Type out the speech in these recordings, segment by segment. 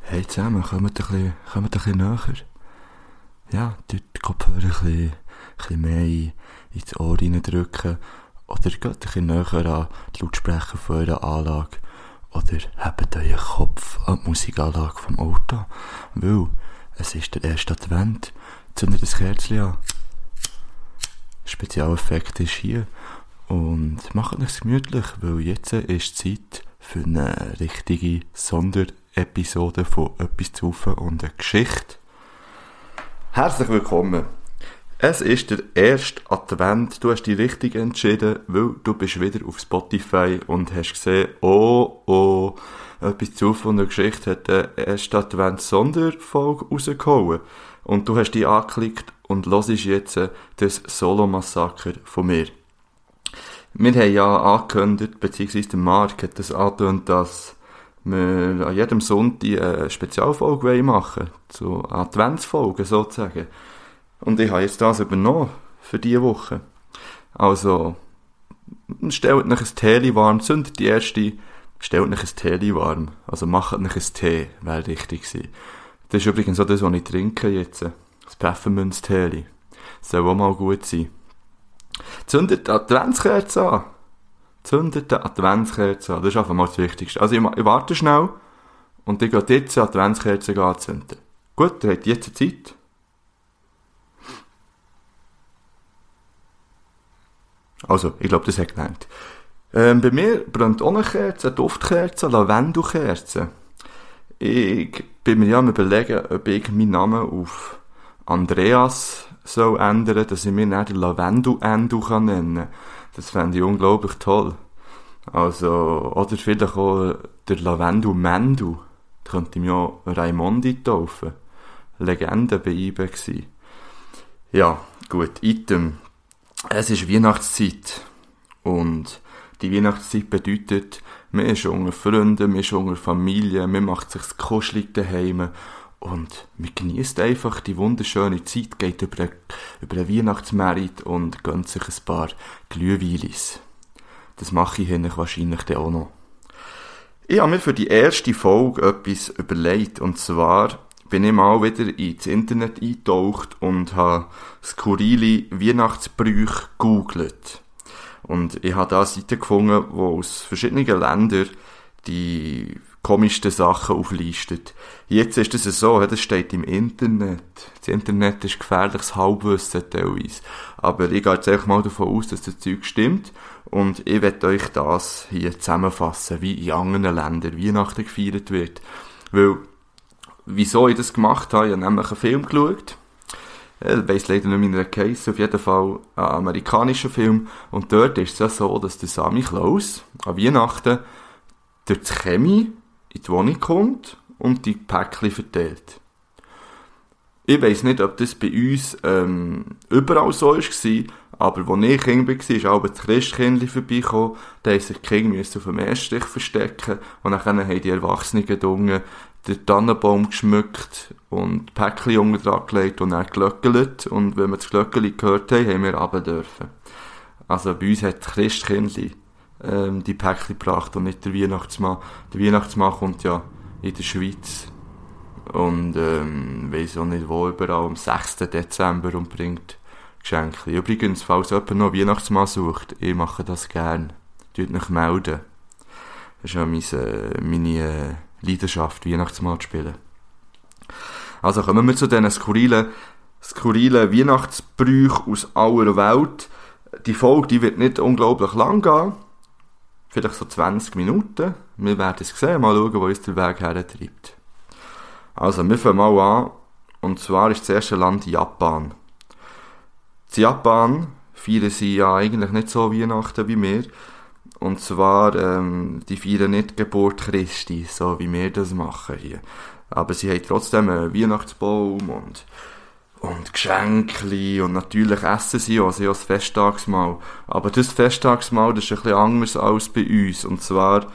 Hey zusammen, kommt ein bisschen, kommt ein bisschen näher. Ja, dort die Kopfhörer ein bisschen, ein bisschen mehr in, ins Ohr reindrücken. Oder geht ein bisschen näher an die Lautsprecher von eurer Anlage. Oder hebt euren Kopf an die Musikanlage vom Auto. Weil es ist der erste Advent. Zündet das Kerzchen an. Spezialeffekt ist hier. Und macht es gemütlich, weil jetzt ist Zeit für eine richtige Sonderepisode von Etwas zu und eine Geschichte. Herzlich willkommen. Es ist der erste Advent. Du hast dich richtig entschieden, weil du bist wieder auf Spotify und hast gesehen, oh, oh, etwas zu von der Geschichte hat der erste Advent Sonderfolge rausgehauen. Und du hast dich angeklickt und hörst jetzt das Solo-Massaker von mir. Wir haben ja angekündigt, beziehungsweise der Marc hat das angekündigt, dass wir an jedem Sonntag eine Spezialfolge machen wollen, zu Adventsfolgen sozusagen. Und ich habe jetzt das übernommen für diese Woche. Also, stellt euch ein Tee warm, zündet die erste, stellt euch ein Tee warm. Also macht euch ein Tee, wäre richtig gewesen. Das ist übrigens auch das, was ich trinke jetzt. Das Pfefferminztee. Soll auch mal gut sein. Zündet die Adventskerze an. Zündet die Adventskerze an. Das ist einfach mal das Wichtigste. Also ich, ich warte schnell und ich gehe jetzt die Adventskerze anzünden. Gut, ihr habt jetzt Zeit. Also, ich glaube, das hat gelangt. Ähm, bei mir brennt auch eine Kerze, eine Duftkerze, Lavendelkerze. Ich bin mir ja am überlegen, ob ich meinen Namen auf Andreas soll ändern, dass ich mir nicht den Lavendel-Endo kann nennen Das fände ich unglaublich toll. Also, oder vielleicht auch der Lavendel-Mendel. Da könnte ich mir auch Raimondi taufen. Legende bei IBE gewesen. Ja, gut, Item. Es ist Weihnachtszeit. Und die Weihnachtszeit bedeutet, man ist unter Freunden, man ist unter Familie, man macht sich kuschelig daheim und man genießt einfach die wunderschöne Zeit, geht über, über einen Weihnachtsmerit und gönnt sich ein paar Glühweilis. Das mache ich hier wahrscheinlich dann auch noch. Ich habe mir für die erste Folge etwas überlegt, und zwar bin ich mal wieder ins Internet eingetaucht und habe skurrile Weihnachtsbrüche gegoogelt. Und ich habe da eine Seite gefunden, wo aus verschiedenen Ländern die komischsten Sachen auflistet. Jetzt ist es so, das steht im Internet. Das Internet ist gefährliches Halbwissen teilweise. Aber ich gehe jetzt einfach mal davon aus, dass das Zeug stimmt. Und ich werde euch das hier zusammenfassen, wie in anderen Ländern Weihnachten gefeiert wird. Weil, wieso ich das gemacht habe, ich habe nämlich einen Film geschaut. Ich weiss leider nicht mehr, wie er Case, auf jeden Fall ein amerikanischer Film. Und dort ist es ja so, dass der Sammy Klaus an Weihnachten durch die Chemie in die Wohnung kommt und die Päckchen verteilt. Ich weiss nicht, ob das bei uns ähm, überall so war, aber als ich Kind war, ist auch das Christkindchen vorbeigekommen, da mussten sich die Kinder auf dem Erstrich verstecken und dann haben die Erwachsenen gedungen, den Tannenbaum geschmückt und Päckchen unten dran gelegt und dann glöckelt und wenn wir das Glöckeli gehört haben, haben wir runter dürfen. Also bei uns hat das Christkindchen ähm, die Päckchen gebracht und nicht der Weihnachtsmann. Der Weihnachtsmann kommt ja in der Schweiz und ähm, weiss auch nicht wo überall am 6. Dezember und bringt Geschenke. Übrigens, falls jemand noch Weihnachtsmann sucht, ich mache das gern. Tut mich melden. Das ist ja meine, äh, meine äh, Leidenschaft, Weihnachtsmann zu spielen. Also kommen wir zu diesen skurrilen, skurrilen Weihnachtsbrüchen aus aller Welt. Die Folge, die wird nicht unglaublich lang gehen. Vielleicht so 20 Minuten. Wir werden es sehen, mal schauen, wo uns der Weg hertreibt. Also, wir fangen mal an. Und zwar ist das erste Land Japan. In Japan feiern sie ja eigentlich nicht so Weihnachten wie wir. Und zwar, ähm, die feiern nicht Geburt Christi, so wie wir das machen hier. Aber sie haben trotzdem einen Weihnachtsbaum und, und Geschenke und natürlich essen sie auch, sie auch das Festtagsmahl. Aber das Festtagsmahl, das ist ein bisschen anders als bei uns. Und zwar,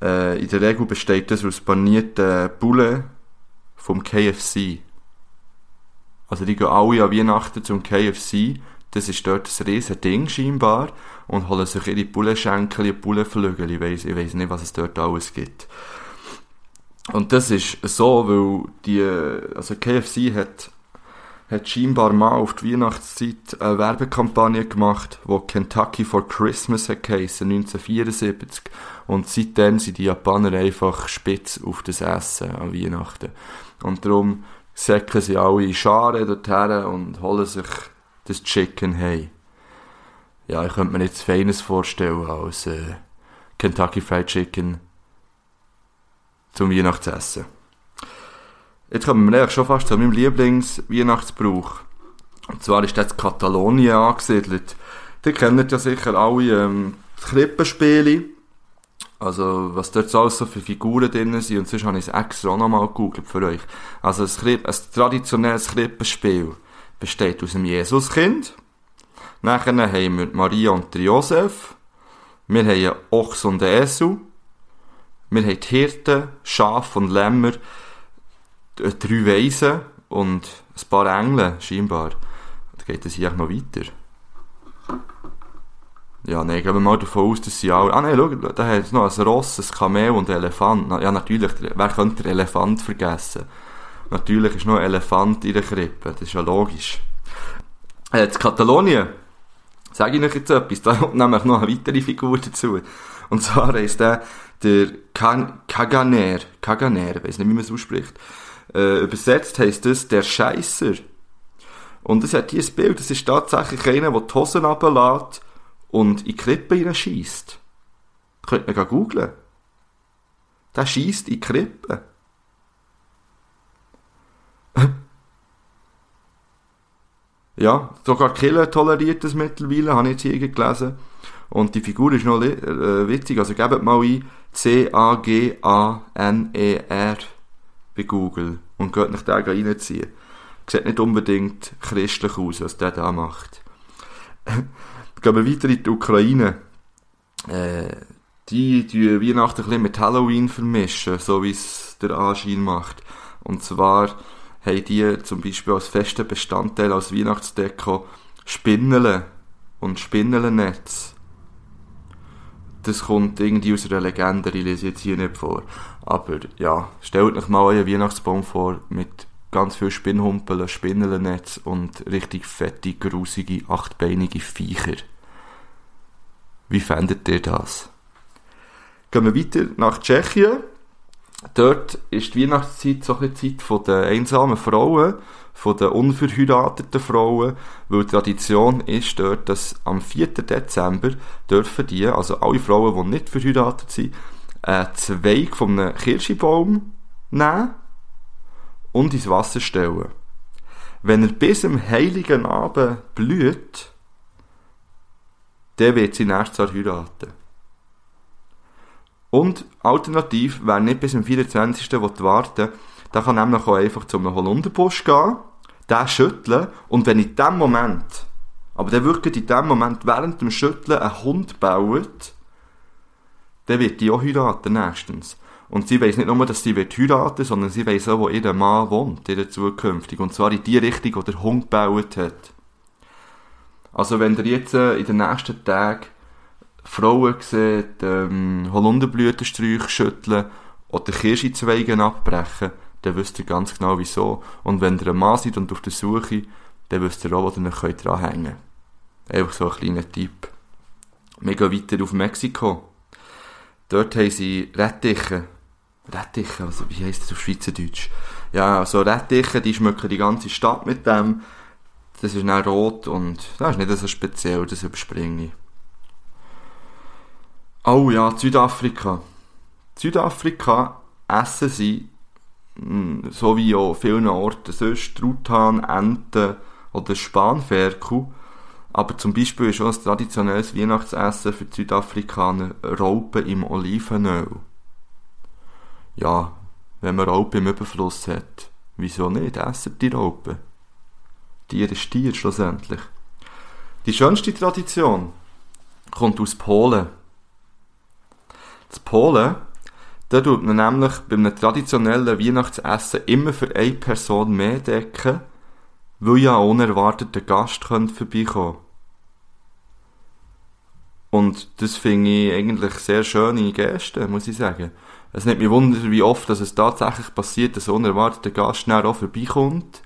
äh, in der Regel besteht das aus panierten Bullen vom KFC. Also die gehen alle an Weihnachten zum KFC. Das ist dort ein riesen Ding scheinbar. Und holen sich ihre Bullenschenkel, Bullenflügel. Ich weiss, ich weiss nicht, was es dort alles gibt. Und das ist so, weil die, also KFC hat, hat scheinbar mal auf die Weihnachtszeit eine Werbekampagne gemacht, wo Kentucky for Christmas hat geheissen, 1974. Und seitdem sind die Japaner einfach spitz auf das Essen an Weihnachten. Und darum säcken sie alle in Scharen dorthin und holen sich das Chicken hey. Ja, ich könnte mir nichts Feines vorstellen als äh, Kentucky Fried Chicken zum Weihnachtsessen. Jetzt kommen wir eigentlich schon fast zu meinem Lieblings-Weihnachtsbrauch. Und zwar ist das Katalonien angesiedelt. Die kennen ja sicher alle ähm, Krippenspiele. Also, was dort alles so für Figuren drin sind. Und sonst habe ich es extra auch nochmal gegoogelt für euch. Also, ein, Kripp, ein traditionelles Krippenspiel besteht aus dem Jesuskind. Nachher haben wir Maria und Josef. Wir haben Ochs und Esel. Wir haben Hirten, Schafe und Lämmer, drei Weisen und ein paar Engel, scheinbar. Da geht es hier noch weiter. Ja, nein, gehen wir mal davon aus, dass sie alle... Ah nein, schau, da hat es noch ein Ross, ein Kamel und ein Elefant. Ja, natürlich, wer könnte den Elefant vergessen? Natürlich ist noch ein Elefant in der Krippe, das ist ja logisch. Jetzt Katalonien, sage ich euch jetzt etwas, da kommt nämlich noch eine weitere Figur dazu. Und zwar ist der der Kaganer, Kaganer, ich weiß nicht, wie man es ausspricht. Äh, übersetzt heisst das der Scheisser. Und es hat dieses Bild, das ist tatsächlich einer, der die Hosen runterlässt und in die Krippe hineinschießt. Könnt ihr googlen. Der schießt in die Krippe. Ja, sogar Killer toleriert das mittlerweile, habe ich jetzt hier gelesen. Und die Figur ist noch äh, witzig, also gebt mal ein C-A-G-A-N-E-R bei Google und geht nach den reinziehen. Sieht nicht unbedingt christlich aus, was der da macht. Gehen wir weiter in die Ukraine. Äh, die die Weihnachten ein bisschen mit Halloween vermischen, so wie es der Anschein macht. Und zwar haben die zum Beispiel als festen Bestandteil als Weihnachtsdeko Spinnele und Spinnelennetz das kommt irgendwie aus einer Legende, ich lese jetzt hier nicht vor. Aber ja, stellt euch mal einen Weihnachtsbaum vor mit ganz viel Spinnhumpeln, Spinnelnetz und richtig fette, grusige, achtbeinige Viecher. Wie fändet ihr das? Gehen wir weiter nach Tschechien. Dort ist die Weihnachtszeit so eine Zeit der einsamen Frauen von den unverheirateten Frauen, weil die Tradition ist dort, dass am 4. Dezember dürfen die, also alle Frauen, die nicht verheiratet sind, einen Zweig von einem Kirschbaum nehmen und ins Wasser stellen. Wenn er bis am heiligen Abend blüht, dann wird sie nächstes Jahr heiraten. Und alternativ, wer nicht bis zum 24. warten der kann nämlich auch einfach zum Holunderbusch gehen den schütteln und wenn in dem Moment, aber der wirklich in dem Moment während dem Schütteln ein Hund baut, dann wird die auch heiraten nächstens. Und sie weiß nicht nur, dass sie wird heiraten, sondern sie weiß auch, wo ihr Mann wohnt, in der zukünftig. Und zwar in die Richtung, wo der Hund gebaut hat. Also wenn ihr jetzt äh, in den nächsten Tagen Frauen seht, ähm, Holunderblütensträuche schütteln oder Kirschenzweige abbrechen, dann wisst ihr ganz genau wieso. Und wenn ihr ein Mann seid und auf der Suche, dann wisst ihr auch, wo ihr euch dranhängen könnt. Einfach so ein kleiner Tipp. Wir gehen weiter auf Mexiko. Dort haben sie Rettiche. Rettiche, also wie heisst das auf Schweizerdeutsch? Ja, so Rettiche, die schmücken die ganze Stadt mit dem. Das ist dann rot und das ist nicht so speziell, das überspringe ich. Oh ja, Südafrika. Südafrika essen sie hm, so wie auch vielen Orten sonst Truthahn, Enten oder Spanferkel. Aber zum Beispiel ist auch ein traditionelles Weihnachtsessen für die Südafrikaner Raupen im Olivenöl. Ja, wenn man Raupen im Überfluss hat, wieso nicht? Essen die Raupen. Tier ist Tier schlussendlich. Die schönste Tradition kommt aus Polen. Das Polen, da tut man nämlich bei einem traditionellen Weihnachtsessen immer für eine Person mehr decken, weil ja ein unerwarteter Gast könnte vorbeikommen Und das finde ich eigentlich sehr schöne Geste, muss ich sagen. Es nimmt mich wunder, wie oft dass es tatsächlich passiert, dass ein unerwarteter Gast schnell auch vorbeikommt.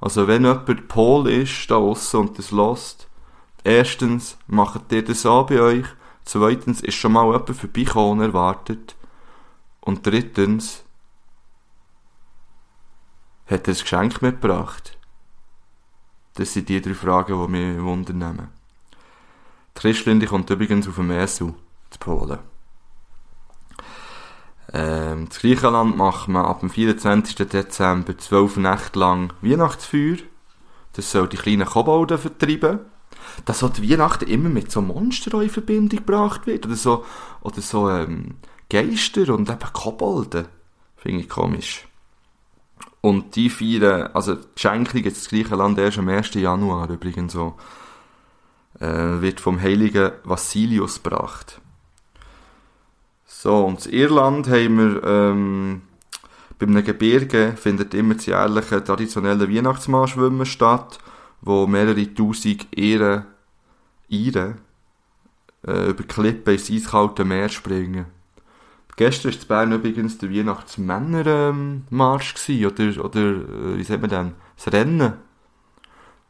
Also wenn jemand Pol ist, da aussen und das lost, erstens, macht ihr das auch bei euch, zweitens, ist schon mal jemand vorbeigekommen, unerwartet, und drittens, hat er ein Geschenk mitgebracht? Das sind die drei Fragen, die mich wundern Die Christlinde kommt übrigens auf dem Esel, zu Polen. Ähm, in Griechenland macht man ab dem 24. Dezember zwölf Nächte lang Weihnachtsfeuer. Das soll die kleinen Kobolde vertreiben. Dass so die Weihnachten immer mit so Monstern in Verbindung gebracht wird. Oder so, oder so ähm, Geister und eben Kobolde. Finde ich komisch. Und die feiern, also die Schenkung jetzt das gleiche Land erst am 1. Januar übrigens so, äh, wird vom heiligen Vassilius gebracht. So, und in Irland haben wir, ähm, bei einem Gebirge findet immer das jährliche traditionelle Weihnachtsmarschwimmen statt, wo mehrere tausend Ehren, Iren, äh, über Klippen ins eiskalte Meer springen. Gestern war in Bern übrigens der Weihnachtsmännermarsch ähm, oder, oder äh, wie sagt man denn, das Rennen.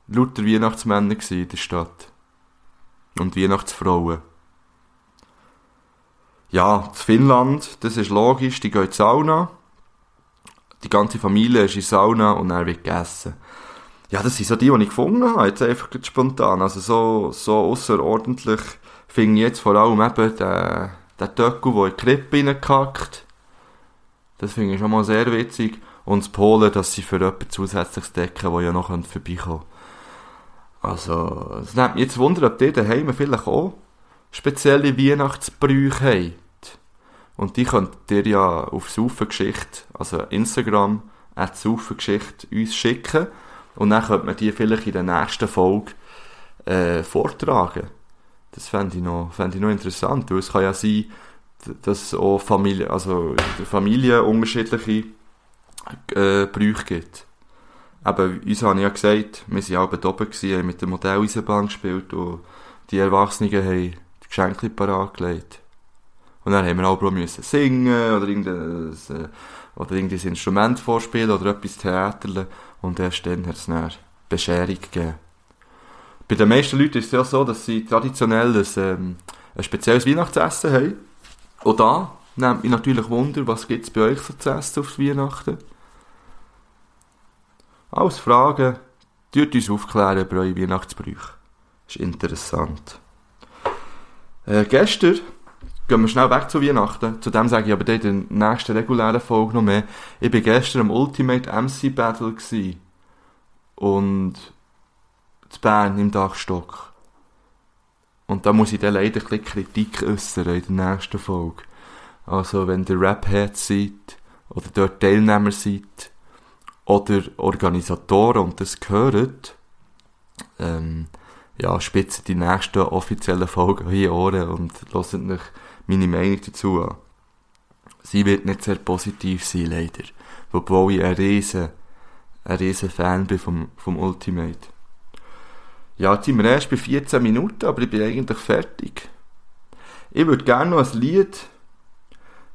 Lauter Weihnachtsmänner in der Stadt. Und Weihnachtsfrauen. Ja, in Finnland, das ist logisch, die gehen in die Sauna. Die ganze Familie ist in die Sauna und dann wird gegessen. Ja, das sind so die, die ich gefunden habe, jetzt einfach spontan. Also so, so außerordentlich finde ich jetzt vor allem eben den der Töckel, der in die Krippe reinkackt. Das finde ich schon mal sehr witzig. Und das Polen, dass sie für jemanden zusätzliches decken, der ja noch vorbeikommen Also, es nimmt mich jetzt Wunder, ob die daheim vielleicht auch spezielle Weihnachtsbrüche habt. Und die könnt ihr ja auf Saufengeschichte, also Instagram, at Saufengeschichte uns schicken. Und dann könnt man die vielleicht in der nächsten Folge äh, vortragen. Das fände ich, noch, fänd ich noch interessant, weil es kann ja sein, dass auch Familie, also in der Familie unterschiedliche äh, Brüche gibt. Aber uns habe ich ja gesagt, wir waren auch oben, haben mit der Modelleisenbahn gespielt und die Erwachsenen haben die Geschenke parat gelegt. Und dann haben wir auch müssen singen oder irgendein, äh, oder irgendein Instrument vorspielen oder etwas theaterle und erst dann hat es eine Bescherung gegeben. Bei den meisten Leuten ist es ja so, dass sie traditionell ein, ähm, ein spezielles Weihnachtsessen haben. Und da nimmt mich natürlich Wunder, was gibt es bei euch so zu essen auf Weihnachten? Alles Fragen, tut uns aufklären über eure Weihnachtsbrüche. Das ist interessant. Äh, gestern gehen wir schnell weg zu Weihnachten. Zudem sage ich aber in der nächsten regulären Folge noch mehr. Ich war gestern am Ultimate MC Battle gewesen. Und zu Bern im Dachstock. Und da muss ich dann leider ein bisschen Kritik äußern in der nächsten Folge. Also, wenn ihr Rap-Head seid, oder dort Teilnehmer seid, oder Organisatoren und das gehört, ähm, ja, spitzen die nächsten offiziellen Folgen hier Ohren und hören euch meine Meinung dazu. Sie wird nicht sehr positiv sein, leider. Obwohl ich ein riesen, ein riesen Fan bin vom, vom Ultimate. Ja, jetzt sind wir erst bei 14 Minuten, aber ich bin eigentlich fertig. Ich würde gerne noch ein Lied,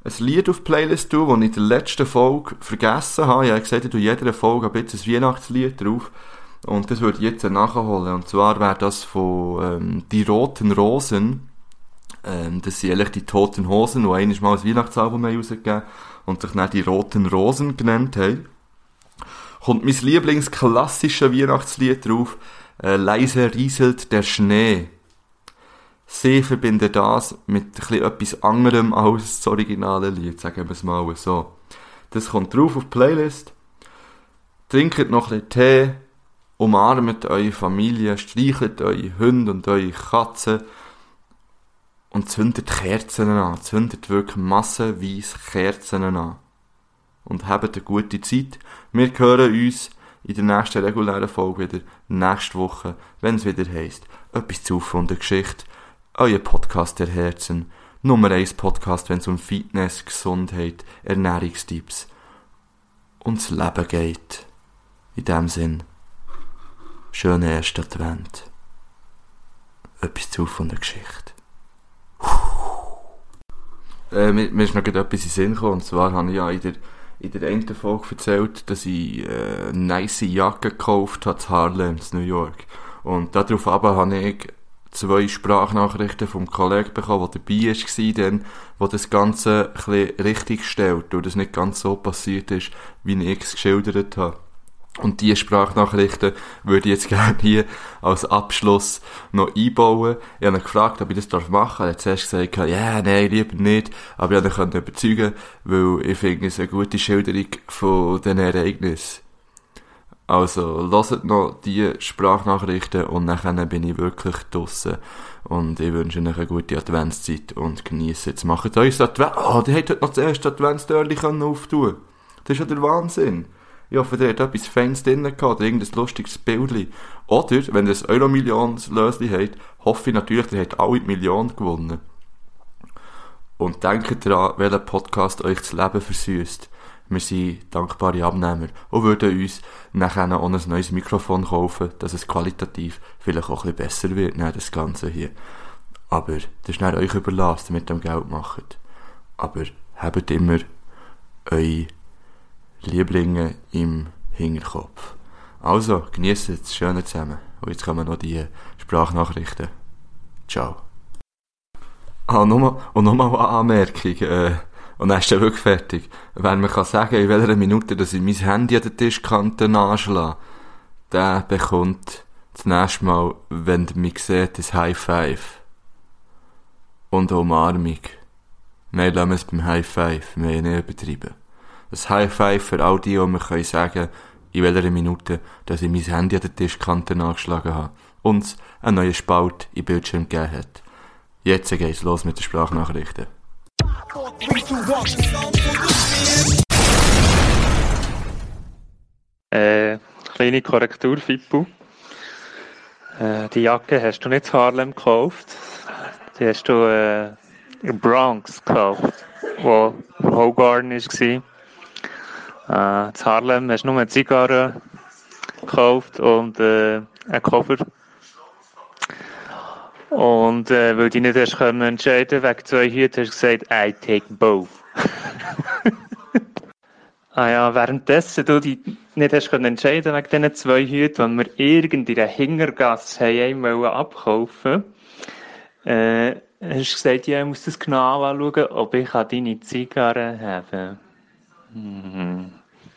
ein Lied auf die Playlist tun, das ich in der letzten Folge vergessen habe. Ich habe gesagt, ich tue jeder Folge ein bisschen ein Weihnachtslied drauf. Und das würde ich jetzt nachholen. Und zwar wäre das von ähm, Die Roten Rosen. Ähm, das sind eigentlich die Toten Hosen, die einmal mal ein Weihnachtsalbum rausgegeben und sich dann die Roten Rosen genannt haben. Kommt mein Lieblingsklassische Weihnachtslied drauf. Äh, leise rieselt der Schnee. Sie verbindet das mit etwas anderem als das originale Lied, sagen wir es mal so. Das kommt drauf auf die Playlist. Trinkt noch ein bisschen Tee, umarmt eure Familie, streichelt eure Hunde und eure Katzen und zündet Kerzen an. Zündet wirklich massenweise Kerzen an. Und habt eine gute Zeit. Wir hören uns in der nächsten regulären Folge wieder, nächste Woche, wenn es wieder heisst, etwas zu von der Geschichte, euer Podcast der Herzen, Nummer 1 Podcast, wenn es um Fitness, Gesundheit, Ernährungstipps und das Leben geht. In dem Sinn, schönen ersten Advent. Etwas zu von der Geschichte. Äh, mir, mir ist noch etwas in den Sinn gekommen, und zwar habe ich ja in der, in der einen Folge erzählt, dass ich äh, eine nice Jacke gekauft habe zu Harlem, in New York. Und darauf habe ich zwei Sprachnachrichten vom Kollegen bekommen, der dabei war, dann, wo das Ganze ein richtig stellt, und das nicht ganz so passiert ist, wie ich es geschildert habe. Und diese Sprachnachrichten würde ich jetzt gerne hier als Abschluss noch einbauen. Ich habe ihn gefragt, ob ich das machen darf. Er hat zuerst gesagt, ja, yeah, nein, lieber nicht. Aber ich konnte ihn überzeugen, weil ich finde es eine gute Schilderung von diesen Ereignissen. Also, lasst noch die Sprachnachrichten und dann bin ich wirklich draussen. Und ich wünsche euch eine gute Adventszeit und genießt jetzt. Macht euch Advent... Oh, die hat heute noch das erste Adventstörchen auftun Das ist ja der Wahnsinn. Ich hoffe, der hat etwas Feines drin gehabt, oder irgendein lustiges Bildchen. Oder, wenn ihr ein Euro-Millions-Lösli habt, hoffe ich natürlich, der hat alle die Million gewonnen. Und denkt daran, welcher Podcast euch das Leben versüßt. Wir sind dankbare Abnehmer und würden uns nachher auch ein neues Mikrofon kaufen, dass es qualitativ vielleicht auch ein bisschen besser wird, ne, das Ganze hier. Aber das ist nicht euch überlassen, mit dem Geld macht. Aber habt immer eure Lieblinge im Hinterkopf. Also, genießt es schön zusammen. Und jetzt kommen noch die Sprachnachrichten. Ciao. Ah, nochmal, und nochmal eine Anmerkung, äh, und dann ist er wirklich fertig. Wenn man kann sagen, in welcher Minute, dass ich mein Handy an der Tischkante anschlage, der bekommt das nächste Mal, wenn mich seht, ein High Five. Und eine Umarmung. Nein, lassen wir es beim High Five. Wir haben nicht übertrieben ein High Five für all die, die mir können sagen in welcher Minute, dass ich mein Handy an der Tischkante angeschlagen habe und einen neuen Spalt im Bildschirm gegeben hat. Jetzt geht's los mit den Sprachnachrichten. Äh, kleine Korrektur, Fippo. Äh, die Jacke hast du nicht in Harlem gekauft. Die hast du äh, in Bronx gekauft, wo Hogarden war. Äh, in Harlem hast du nur eine Zigarre gekauft und äh, einen Koffer. Und äh, weil du nicht hast können entscheiden wegen zwei Hüten, hast du gesagt, I take both. ah ja, währenddessen du dich nicht hast können entscheiden wegen diesen zwei Hüten, die wir irgendeine Hingergasse haben einmal abkaufen äh, hast du gesagt, ja, ich muss das genau anschauen, ob ich deine Zigarre haben kann. Mhm.